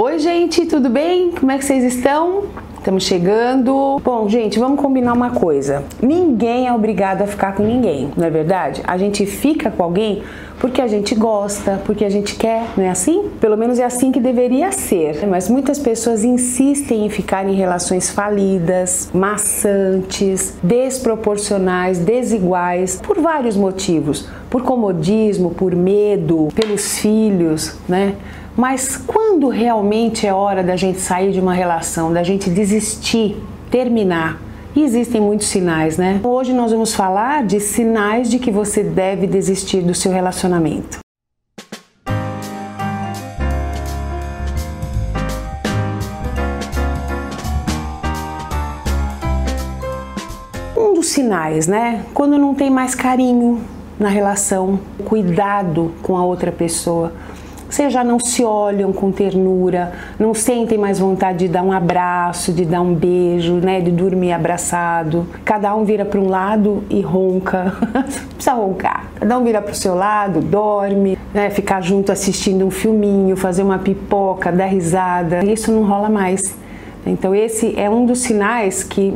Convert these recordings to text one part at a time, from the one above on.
Oi, gente, tudo bem? Como é que vocês estão? Estamos chegando. Bom, gente, vamos combinar uma coisa. Ninguém é obrigado a ficar com ninguém, não é verdade? A gente fica com alguém porque a gente gosta, porque a gente quer, não é assim? Pelo menos é assim que deveria ser. Mas muitas pessoas insistem em ficar em relações falidas, maçantes, desproporcionais, desiguais, por vários motivos. Por comodismo, por medo, pelos filhos, né? Mas quando realmente é hora da gente sair de uma relação, da gente desistir, terminar? E existem muitos sinais, né? Hoje nós vamos falar de sinais de que você deve desistir do seu relacionamento. Um dos sinais, né? Quando não tem mais carinho na relação, cuidado com a outra pessoa vocês já não se olham com ternura, não sentem mais vontade de dar um abraço, de dar um beijo, né, de dormir abraçado. Cada um vira para um lado e ronca. precisa roncar. Cada um vira para o seu lado, dorme, né, ficar junto assistindo um filminho, fazer uma pipoca, dar risada. Isso não rola mais. Então esse é um dos sinais que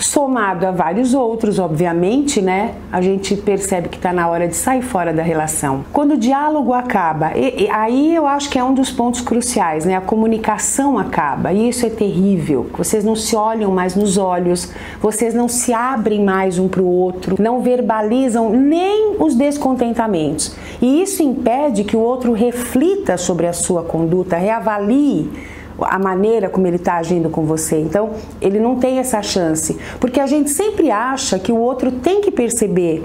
somado a vários outros, obviamente, né? A gente percebe que está na hora de sair fora da relação. Quando o diálogo acaba, e, e, aí eu acho que é um dos pontos cruciais, né? A comunicação acaba e isso é terrível. Vocês não se olham mais nos olhos, vocês não se abrem mais um para o outro, não verbalizam nem os descontentamentos. E isso impede que o outro reflita sobre a sua conduta, reavalie a maneira como ele está agindo com você. Então, ele não tem essa chance, porque a gente sempre acha que o outro tem que perceber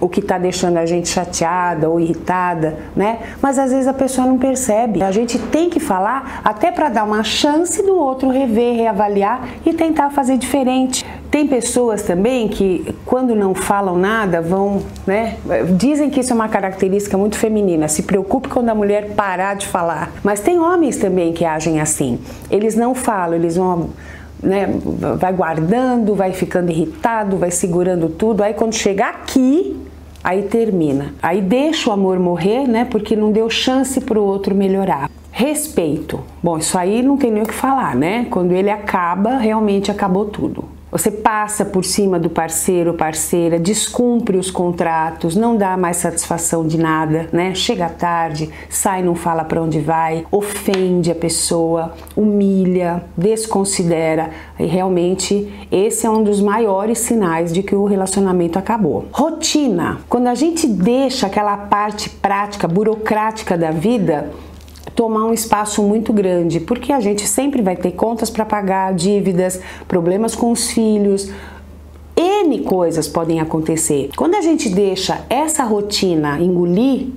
o que está deixando a gente chateada ou irritada, né? Mas às vezes a pessoa não percebe. A gente tem que falar até para dar uma chance do outro rever, reavaliar e tentar fazer diferente. Tem pessoas também que, quando não falam nada, vão, né? Dizem que isso é uma característica muito feminina. Se preocupe quando a mulher parar de falar. Mas tem homens também que agem assim. Eles não falam, eles vão né, vai guardando, vai ficando irritado, vai segurando tudo. Aí quando chegar aqui, aí termina. Aí deixa o amor morrer, né? Porque não deu chance para o outro melhorar. Respeito. Bom, isso aí não tem nem o que falar, né? Quando ele acaba, realmente acabou tudo. Você passa por cima do parceiro parceira, descumpre os contratos, não dá mais satisfação de nada, né? Chega tarde, sai, não fala para onde vai, ofende a pessoa, humilha, desconsidera. E realmente esse é um dos maiores sinais de que o relacionamento acabou. Rotina. Quando a gente deixa aquela parte prática, burocrática da vida, tomar um espaço muito grande, porque a gente sempre vai ter contas para pagar, dívidas, problemas com os filhos, N coisas podem acontecer. Quando a gente deixa essa rotina engolir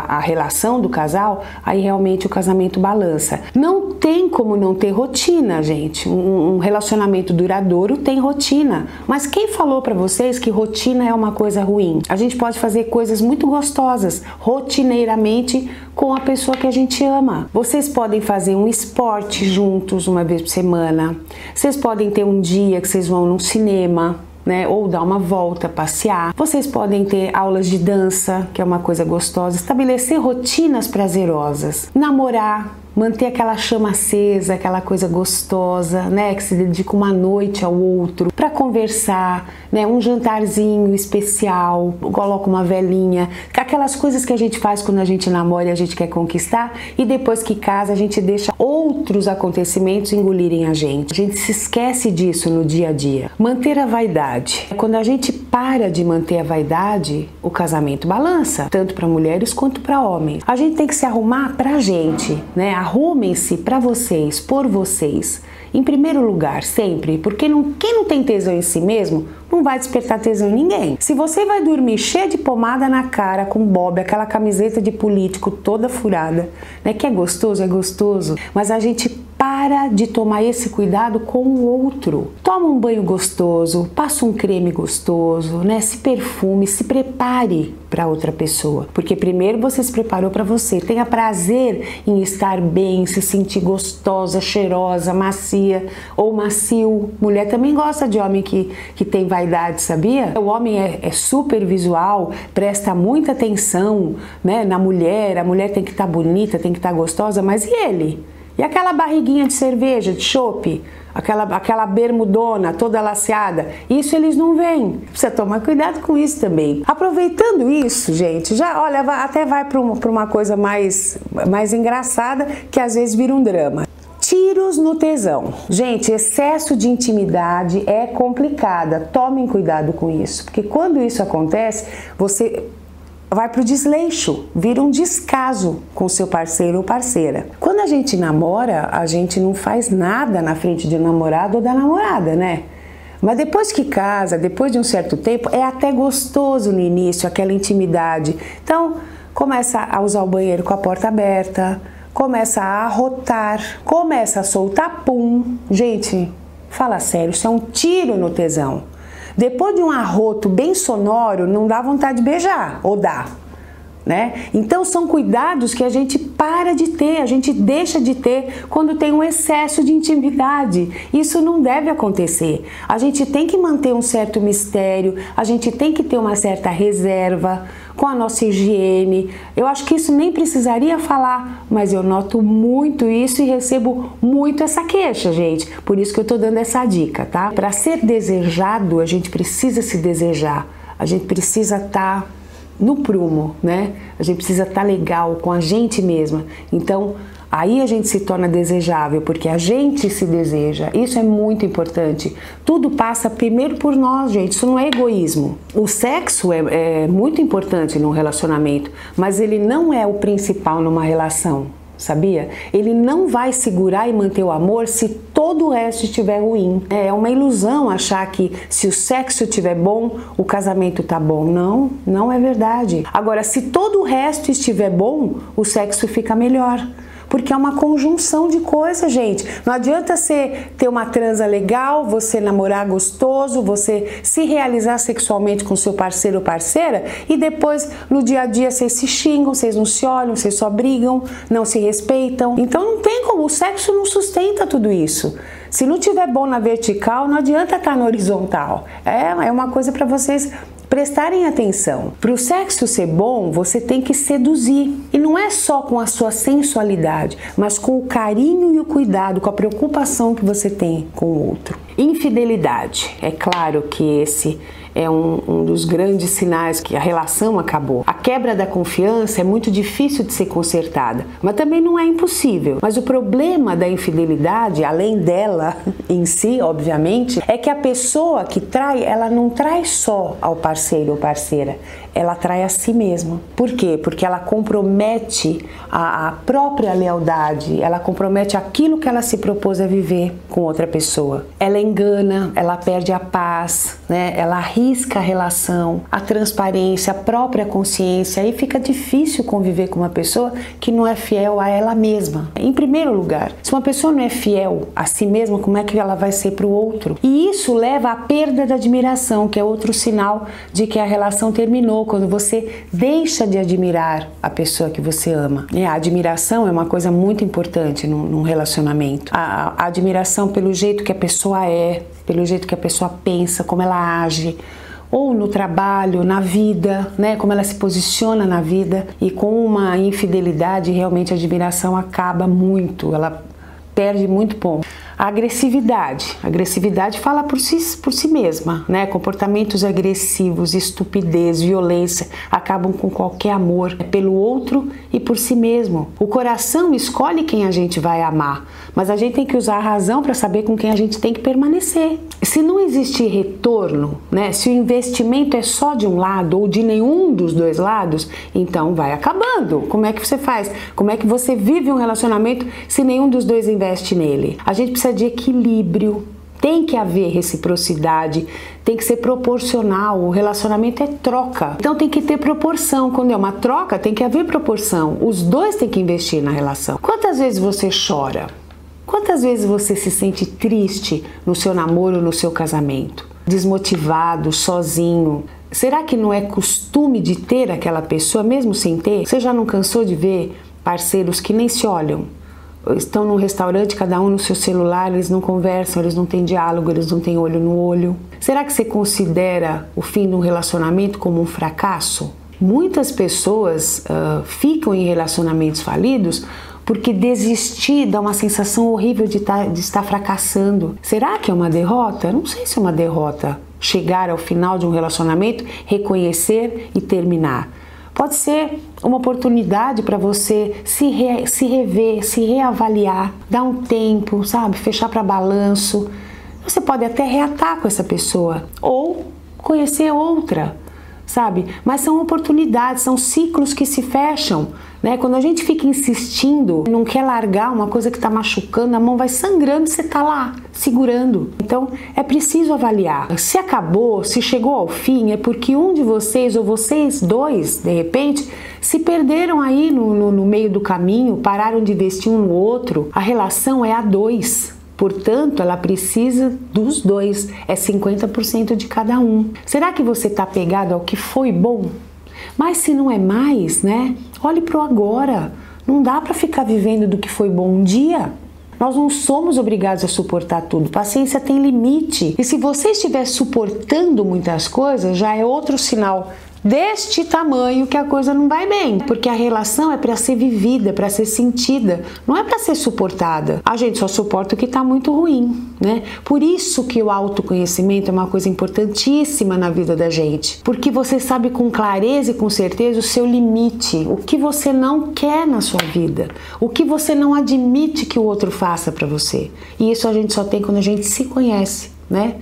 a, a, relação do casal, aí realmente o casamento balança. Não tem como não ter rotina, gente. Um, um relacionamento duradouro tem rotina. Mas quem falou para vocês que rotina é uma coisa ruim? A gente pode fazer coisas muito gostosas rotineiramente com a pessoa que a gente ama. Vocês podem fazer um esporte juntos uma vez por semana. Vocês podem ter um dia que vocês vão num cinema né? Ou dar uma volta, passear. Vocês podem ter aulas de dança, que é uma coisa gostosa, estabelecer rotinas prazerosas, namorar, manter aquela chama acesa, aquela coisa gostosa, né, que se dedica uma noite ao outro para conversar, né, um jantarzinho especial, coloca uma velinha, aquelas coisas que a gente faz quando a gente namora e a gente quer conquistar e depois que casa a gente deixa outros acontecimentos engolirem a gente. A gente se esquece disso no dia a dia. Manter a vaidade. Quando a gente para de manter a vaidade, o casamento balança, tanto para mulheres quanto para homens. A gente tem que se arrumar pra gente, né? Arrumem-se para vocês, por vocês. Em primeiro lugar, sempre, porque não, quem não tem tesão em si mesmo não vai despertar tesão em ninguém. Se você vai dormir cheia de pomada na cara, com bob, aquela camiseta de político toda furada, né? Que é gostoso, é gostoso, mas a gente para de tomar esse cuidado com o outro. Toma um banho gostoso, passa um creme gostoso, né? Se perfume, se prepare para outra pessoa, porque primeiro você se preparou para você. Tenha prazer em estar bem, se sentir gostosa, cheirosa, macia ou macio. Mulher também gosta de homem que, que tem vaidade, sabia? O homem é, é super visual, presta muita atenção né, na mulher, a mulher tem que estar tá bonita, tem que estar tá gostosa, mas e ele? E aquela barriguinha de cerveja, de chope, aquela, aquela bermudona toda laceada, isso eles não veem. Precisa tomar cuidado com isso também. Aproveitando isso, gente, já olha, até vai para uma, uma coisa mais, mais engraçada que às vezes vira um drama. Tiros no tesão. Gente, excesso de intimidade é complicada. Tomem cuidado com isso, porque quando isso acontece, você vai para o desleixo, vira um descaso com seu parceiro ou parceira. Quando a gente namora, a gente não faz nada na frente de um namorado ou da namorada, né? Mas depois que casa, depois de um certo tempo, é até gostoso no início aquela intimidade. Então, começa a usar o banheiro com a porta aberta, começa a arrotar, começa a soltar pum. Gente, fala sério, isso é um tiro no tesão. Depois de um arroto bem sonoro, não dá vontade de beijar, ou dá? Né? Então são cuidados que a gente para de ter, a gente deixa de ter quando tem um excesso de intimidade. Isso não deve acontecer. A gente tem que manter um certo mistério, a gente tem que ter uma certa reserva com a nossa higiene. Eu acho que isso nem precisaria falar, mas eu noto muito isso e recebo muito essa queixa, gente. Por isso que eu tô dando essa dica, tá? Para ser desejado, a gente precisa se desejar. A gente precisa estar tá no prumo, né? A gente precisa estar tá legal com a gente mesma. Então, Aí a gente se torna desejável porque a gente se deseja. Isso é muito importante. Tudo passa primeiro por nós, gente. Isso não é egoísmo. O sexo é, é muito importante num relacionamento, mas ele não é o principal numa relação sabia? Ele não vai segurar e manter o amor se todo o resto estiver ruim. É uma ilusão achar que se o sexo estiver bom, o casamento tá bom. Não, não é verdade. Agora, se todo o resto estiver bom, o sexo fica melhor porque é uma conjunção de coisas, gente. Não adianta você ter uma transa legal, você namorar gostoso, você se realizar sexualmente com seu parceiro ou parceira e depois no dia a dia vocês se xingam, vocês não se olham, vocês só brigam, não se respeitam. Então não tem como, o sexo não sustenta tudo isso. Se não tiver bom na vertical, não adianta estar na horizontal. É, é uma coisa para vocês prestarem atenção. Para o sexo ser bom, você tem que seduzir. E não é só com a sua sensualidade, mas com o carinho e o cuidado, com a preocupação que você tem com o outro. Infidelidade. É claro que esse é um, um, dos grandes sinais que a relação acabou. A quebra da confiança é muito difícil de ser consertada, mas também não é impossível. Mas o problema da infidelidade, além dela em si, obviamente, é que a pessoa que trai, ela não trai só ao parceiro ou parceira, ela atrai a si mesma. Por quê? Porque ela compromete a, a, própria lealdade, ela compromete aquilo que ela se propôs a viver com outra pessoa. Ela engana, ela perde a paz, né? ela arrisca a relação, a transparência, a própria consciência. Aí fica difícil conviver com uma pessoa que não é fiel a ela mesma. Em primeiro lugar, se uma pessoa não é fiel a si mesma, como é que ela vai ser para o outro? E isso leva à perda da admiração, que é outro sinal de que a relação terminou quando você deixa de admirar a pessoa que você ama. E a admiração é uma coisa muito importante num, num relacionamento. A, a admiração pelo jeito que a pessoa é, pelo jeito que a pessoa pensa, como ela age ou no trabalho, na vida, né, como ela se posiciona na vida e com uma infidelidade realmente a admiração acaba muito, ela perde muito ponto. A agressividade. A agressividade fala por si, por si mesma, né? Comportamentos agressivos, estupidez, violência acabam com qualquer amor é pelo outro e por si mesmo. O coração escolhe quem a gente vai amar, mas a gente tem que usar a razão para saber com quem a gente tem que permanecer. Se não existir retorno, né? Se o investimento é só de um lado ou de nenhum dos dois lados, então vai acabando. Como é que você faz? Como é que você vive um relacionamento se nenhum dos dois investe nele? A gente precisa precisa de equilíbrio, tem que haver reciprocidade, tem que ser proporcional. O relacionamento é troca. Então tem que ter proporção. Quando é uma troca, tem que haver proporção. Os dois têm que investir na relação. Quantas vezes você chora? Quantas vezes você se sente triste no seu namoro, no seu casamento? Desmotivado, sozinho? Será que não é costume de ter aquela pessoa mesmo sem ter? Você já não cansou de ver parceiros que nem se olham? Estão num restaurante, cada um no seu celular, eles não conversam, eles não têm diálogo, eles não têm olho no olho. Será que você considera o fim de um relacionamento como um fracasso? Muitas pessoas uh, ficam em relacionamentos falidos porque desistir dá uma sensação horrível de, tá, de estar fracassando. Será que é uma derrota? Não sei se é uma derrota. Chegar ao final de um relacionamento, reconhecer e terminar. Pode ser uma oportunidade para você se, re, se rever, se reavaliar, dar um tempo, sabe? Fechar para balanço. Você pode até reatar com essa pessoa ou conhecer outra sabe? Mas são oportunidades, são ciclos que se fecham. Né? Quando a gente fica insistindo, não quer largar uma coisa que está machucando, a mão vai sangrando e você está lá segurando. Então é preciso avaliar. Se acabou, se chegou ao fim, é porque um de vocês ou vocês dois, de repente, se perderam aí no, no, no meio do caminho, pararam de investir um no outro. A relação é a dois. Portanto, ela precisa dos dois, é 50% de cada um. Será que você está pegado ao que foi bom? Mas se não é mais, né? Olhe para o agora. Não dá para ficar vivendo do que foi bom um dia. Nós não somos obrigados a suportar tudo. Paciência tem limite. E se você estiver suportando muitas coisas, já é outro sinal deste tamanho que a coisa não vai bem, porque a relação é para ser vivida, para ser sentida, não é para ser suportada. A gente só suporta o que está muito ruim, né? Por isso que o autoconhecimento é uma coisa importantíssima na vida da gente, porque você sabe com clareza e com certeza o seu limite, o que você não quer na sua vida, o que você não admite que o outro faça para você. E isso a gente só tem quando a gente se conhece, né?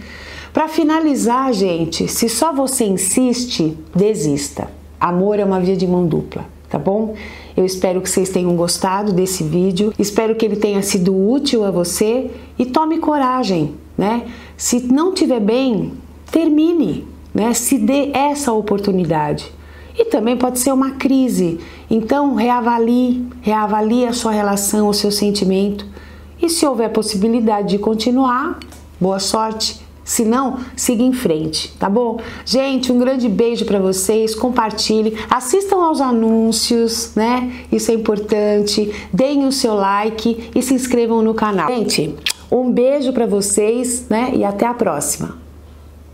Para finalizar, gente, se só você insiste, desista. Amor é uma via de mão dupla, tá bom? Eu espero que vocês tenham gostado desse vídeo, espero que ele tenha sido útil a você e tome coragem, né? Se não tiver bem, termine, né? Se dê essa oportunidade. E também pode ser uma crise. Então, reavalie, reavalie a sua relação, o seu sentimento. E se houver possibilidade de continuar, boa sorte. Se não, siga em frente, tá bom? Gente, um grande beijo para vocês. Compartilhe, assistam aos anúncios, né? Isso é importante. Deem o seu like e se inscrevam no canal. Gente, um beijo para vocês, né? E até a próxima.